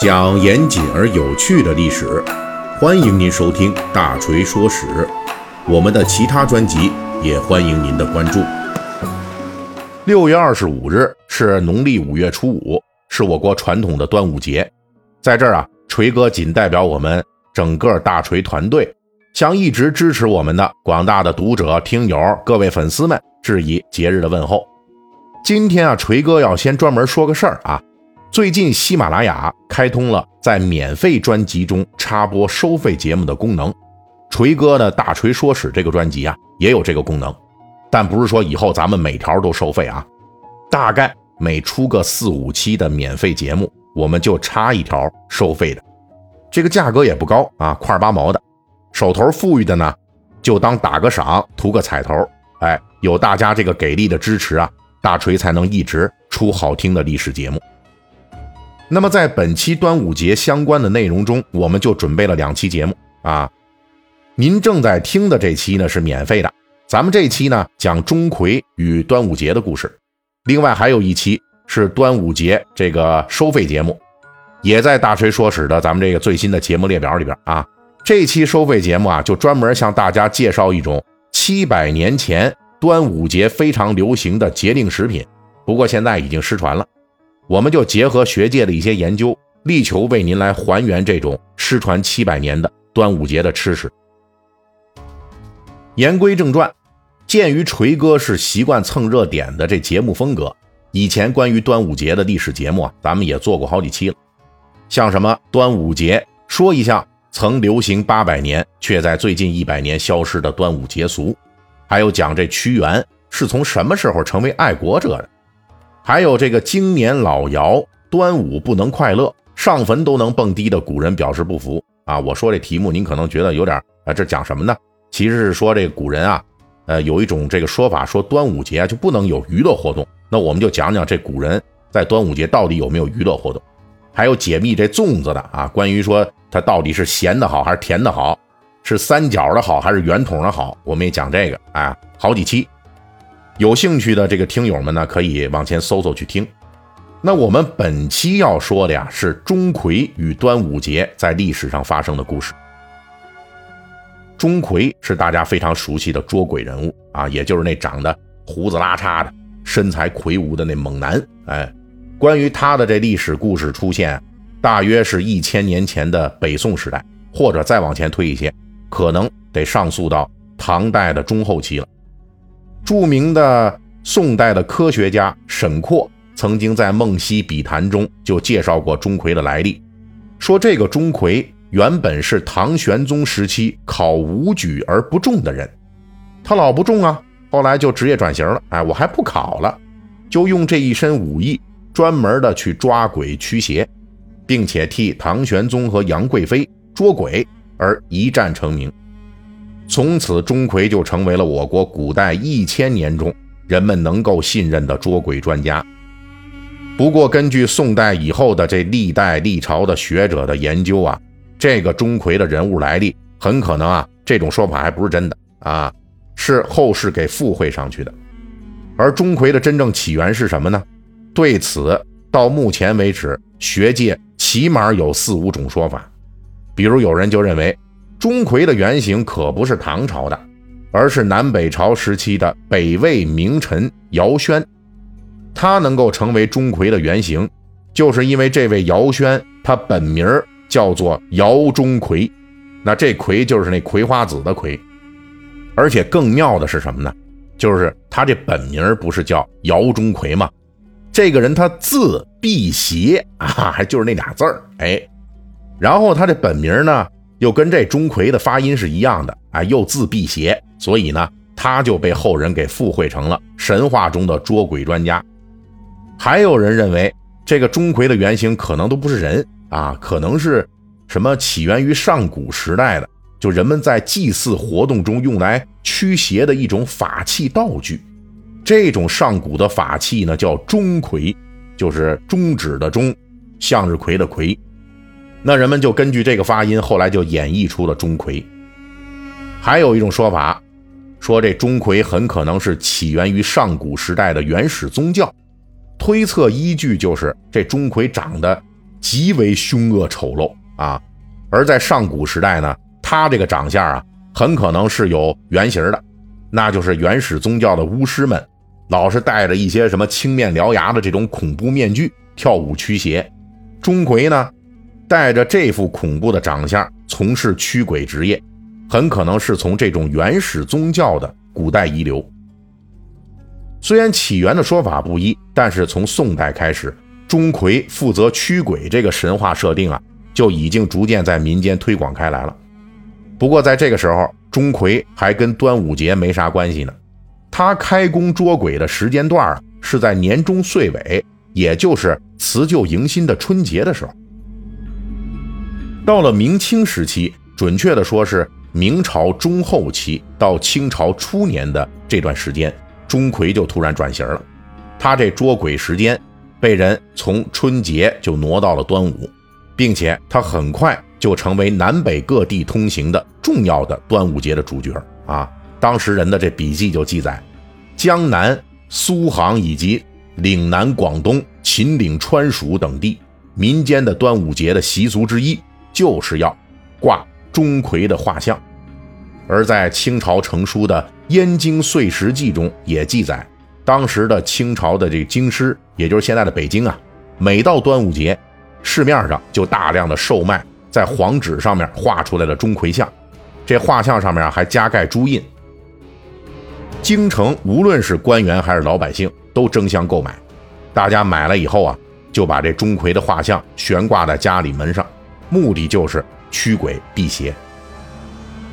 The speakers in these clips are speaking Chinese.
讲严谨而有趣的历史，欢迎您收听《大锤说史》。我们的其他专辑也欢迎您的关注。六月二十五日是农历五月初五，是我国传统的端午节。在这儿啊，锤哥仅代表我们整个大锤团队，向一直支持我们的广大的读者、听友、各位粉丝们致以节日的问候。今天啊，锤哥要先专门说个事儿啊。最近喜马拉雅开通了在免费专辑中插播收费节目的功能，锤哥的大锤说史这个专辑啊也有这个功能，但不是说以后咱们每条都收费啊，大概每出个四五期的免费节目，我们就插一条收费的，这个价格也不高啊，块八毛的，手头富裕的呢就当打个赏，图个彩头，哎，有大家这个给力的支持啊，大锤才能一直出好听的历史节目。那么，在本期端午节相关的内容中，我们就准备了两期节目啊。您正在听的这期呢是免费的，咱们这期呢讲钟馗与端午节的故事。另外还有一期是端午节这个收费节目，也在大锤说史的咱们这个最新的节目列表里边啊。这期收费节目啊，就专门向大家介绍一种七百年前端午节非常流行的节令食品，不过现在已经失传了。我们就结合学界的一些研究，力求为您来还原这种失传七百年的端午节的吃食。言归正传，鉴于锤哥是习惯蹭热点的这节目风格，以前关于端午节的历史节目啊，咱们也做过好几期了。像什么端午节说一下曾流行八百年却在最近一百年消失的端午节俗，还有讲这屈原是从什么时候成为爱国者的。还有这个经年老谣，端午不能快乐，上坟都能蹦迪的古人表示不服啊！我说这题目您可能觉得有点啊，这讲什么呢？其实是说这古人啊，呃，有一种这个说法，说端午节就不能有娱乐活动。那我们就讲讲这古人在端午节到底有没有娱乐活动，还有解密这粽子的啊，关于说它到底是咸的好还是甜的好，是三角的好还是圆筒的好，我们也讲这个啊，好几期。有兴趣的这个听友们呢，可以往前搜搜去听。那我们本期要说的呀，是钟馗与端午节在历史上发生的故事。钟馗是大家非常熟悉的捉鬼人物啊，也就是那长得胡子拉碴的、身材魁梧的那猛男。哎，关于他的这历史故事出现，大约是一千年前的北宋时代，或者再往前推一些，可能得上溯到唐代的中后期了。著名的宋代的科学家沈括曾经在《梦溪笔谈》中就介绍过钟馗的来历，说这个钟馗原本是唐玄宗时期考武举而不中的人，他老不中啊，后来就职业转型了，哎，我还不考了，就用这一身武艺专门的去抓鬼驱邪，并且替唐玄宗和杨贵妃捉鬼而一战成名。从此，钟馗就成为了我国古代一千年中人们能够信任的捉鬼专家。不过，根据宋代以后的这历代历朝的学者的研究啊，这个钟馗的人物来历很可能啊，这种说法还不是真的啊，是后世给附会上去的。而钟馗的真正起源是什么呢？对此，到目前为止，学界起码有四五种说法。比如，有人就认为。钟馗的原型可不是唐朝的，而是南北朝时期的北魏名臣姚轩。他能够成为钟馗的原型，就是因为这位姚轩他本名叫做姚钟馗，那这馗就是那葵花籽的葵。而且更妙的是什么呢？就是他这本名不是叫姚钟馗吗？这个人他字辟邪啊，还就是那俩字儿，哎，然后他这本名呢？又跟这钟馗的发音是一样的，哎，又字辟邪，所以呢，他就被后人给附会成了神话中的捉鬼专家。还有人认为，这个钟馗的原型可能都不是人啊，可能是什么起源于上古时代的，就人们在祭祀活动中用来驱邪的一种法器道具。这种上古的法器呢，叫钟馗，就是中指的钟，向日葵的葵。那人们就根据这个发音，后来就演绎出了钟馗。还有一种说法，说这钟馗很可能是起源于上古时代的原始宗教。推测依据就是这钟馗长得极为凶恶丑陋啊。而在上古时代呢，他这个长相啊，很可能是有原型的，那就是原始宗教的巫师们，老是戴着一些什么青面獠牙的这种恐怖面具跳舞驱邪。钟馗呢，带着这副恐怖的长相从事驱鬼职业，很可能是从这种原始宗教的古代遗留。虽然起源的说法不一，但是从宋代开始，钟馗负责驱鬼这个神话设定啊。就已经逐渐在民间推广开来了。不过在这个时候，钟馗还跟端午节没啥关系呢。他开工捉鬼的时间段啊，是在年终岁尾，也就是辞旧迎新的春节的时候。到了明清时期，准确的说是明朝中后期到清朝初年的这段时间，钟馗就突然转型了。他这捉鬼时间被人从春节就挪到了端午。并且他很快就成为南北各地通行的重要的端午节的主角啊！当时人的这笔记就记载，江南、苏杭以及岭南、广东、秦岭、川蜀等地民间的端午节的习俗之一，就是要挂钟馗的画像。而在清朝成书的《燕京岁时记》中也记载，当时的清朝的这个京师，也就是现在的北京啊，每到端午节。市面上就大量的售卖在黄纸上面画出来的钟馗像，这画像上面还加盖朱印。京城无论是官员还是老百姓都争相购买，大家买了以后啊，就把这钟馗的画像悬挂在家里门上，目的就是驱鬼辟邪。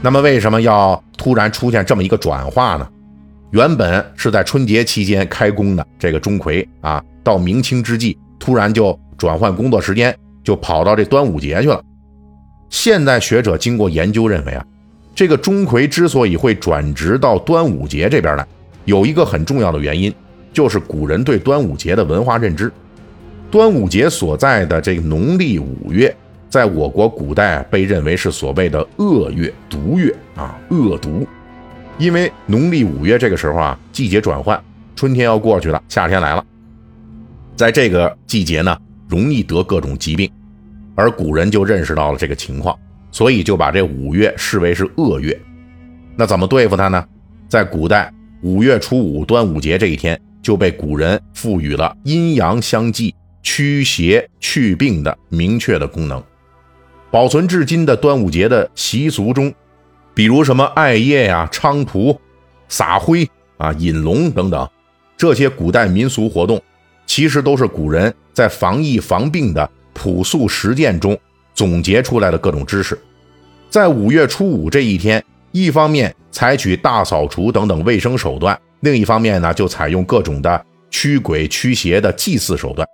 那么为什么要突然出现这么一个转化呢？原本是在春节期间开工的这个钟馗啊，到明清之际突然就。转换工作时间就跑到这端午节去了。现代学者经过研究认为啊，这个钟馗之所以会转职到端午节这边来，有一个很重要的原因，就是古人对端午节的文化认知。端午节所在的这个农历五月，在我国古代被认为是所谓的恶月、毒月啊，恶毒。因为农历五月这个时候啊，季节转换，春天要过去了，夏天来了，在这个季节呢。容易得各种疾病，而古人就认识到了这个情况，所以就把这五月视为是恶月。那怎么对付它呢？在古代，五月初五端午节这一天就被古人赋予了阴阳相济、驱邪去病的明确的功能。保存至今的端午节的习俗中，比如什么艾叶呀、菖蒲、撒灰啊、引龙等等这些古代民俗活动。其实都是古人在防疫防病的朴素实践中总结出来的各种知识。在五月初五这一天，一方面采取大扫除等等卫生手段，另一方面呢，就采用各种的驱鬼驱邪的祭祀手段。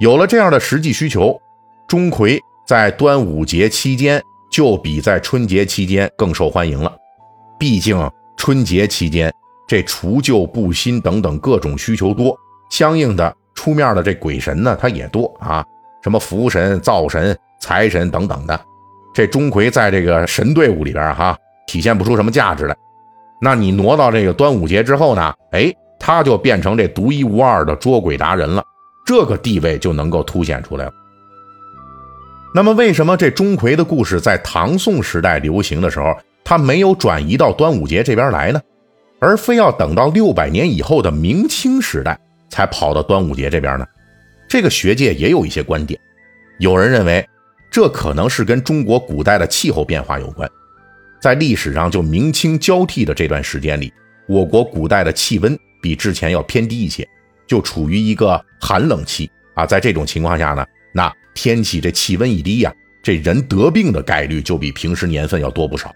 有了这样的实际需求，钟馗在端午节期间就比在春节期间更受欢迎了。毕竟春节期间这除旧布新等等各种需求多，相应的。出面的这鬼神呢，他也多啊，什么福神、灶神、财神等等的。这钟馗在这个神队伍里边哈，体现不出什么价值来。那你挪到这个端午节之后呢，哎，他就变成这独一无二的捉鬼达人了，这个地位就能够凸显出来了。那么，为什么这钟馗的故事在唐宋时代流行的时候，他没有转移到端午节这边来呢？而非要等到六百年以后的明清时代？才跑到端午节这边呢，这个学界也有一些观点。有人认为，这可能是跟中国古代的气候变化有关。在历史上，就明清交替的这段时间里，我国古代的气温比之前要偏低一些，就处于一个寒冷期啊。在这种情况下呢，那天气这气温一低呀，这人得病的概率就比平时年份要多不少。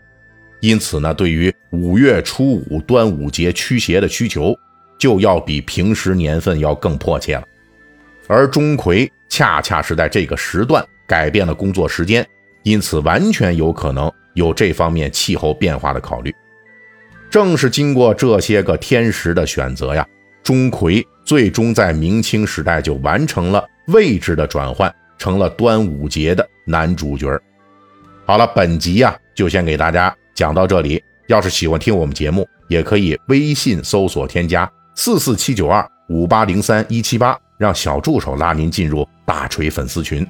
因此呢，对于五月初五端午节驱邪的需求。就要比平时年份要更迫切了，而钟馗恰恰是在这个时段改变了工作时间，因此完全有可能有这方面气候变化的考虑。正是经过这些个天时的选择呀，钟馗最终在明清时代就完成了位置的转换，成了端午节的男主角。好了，本集呀就先给大家讲到这里。要是喜欢听我们节目，也可以微信搜索添加。四四七九二五八零三一七八，让小助手拉您进入大锤粉丝群。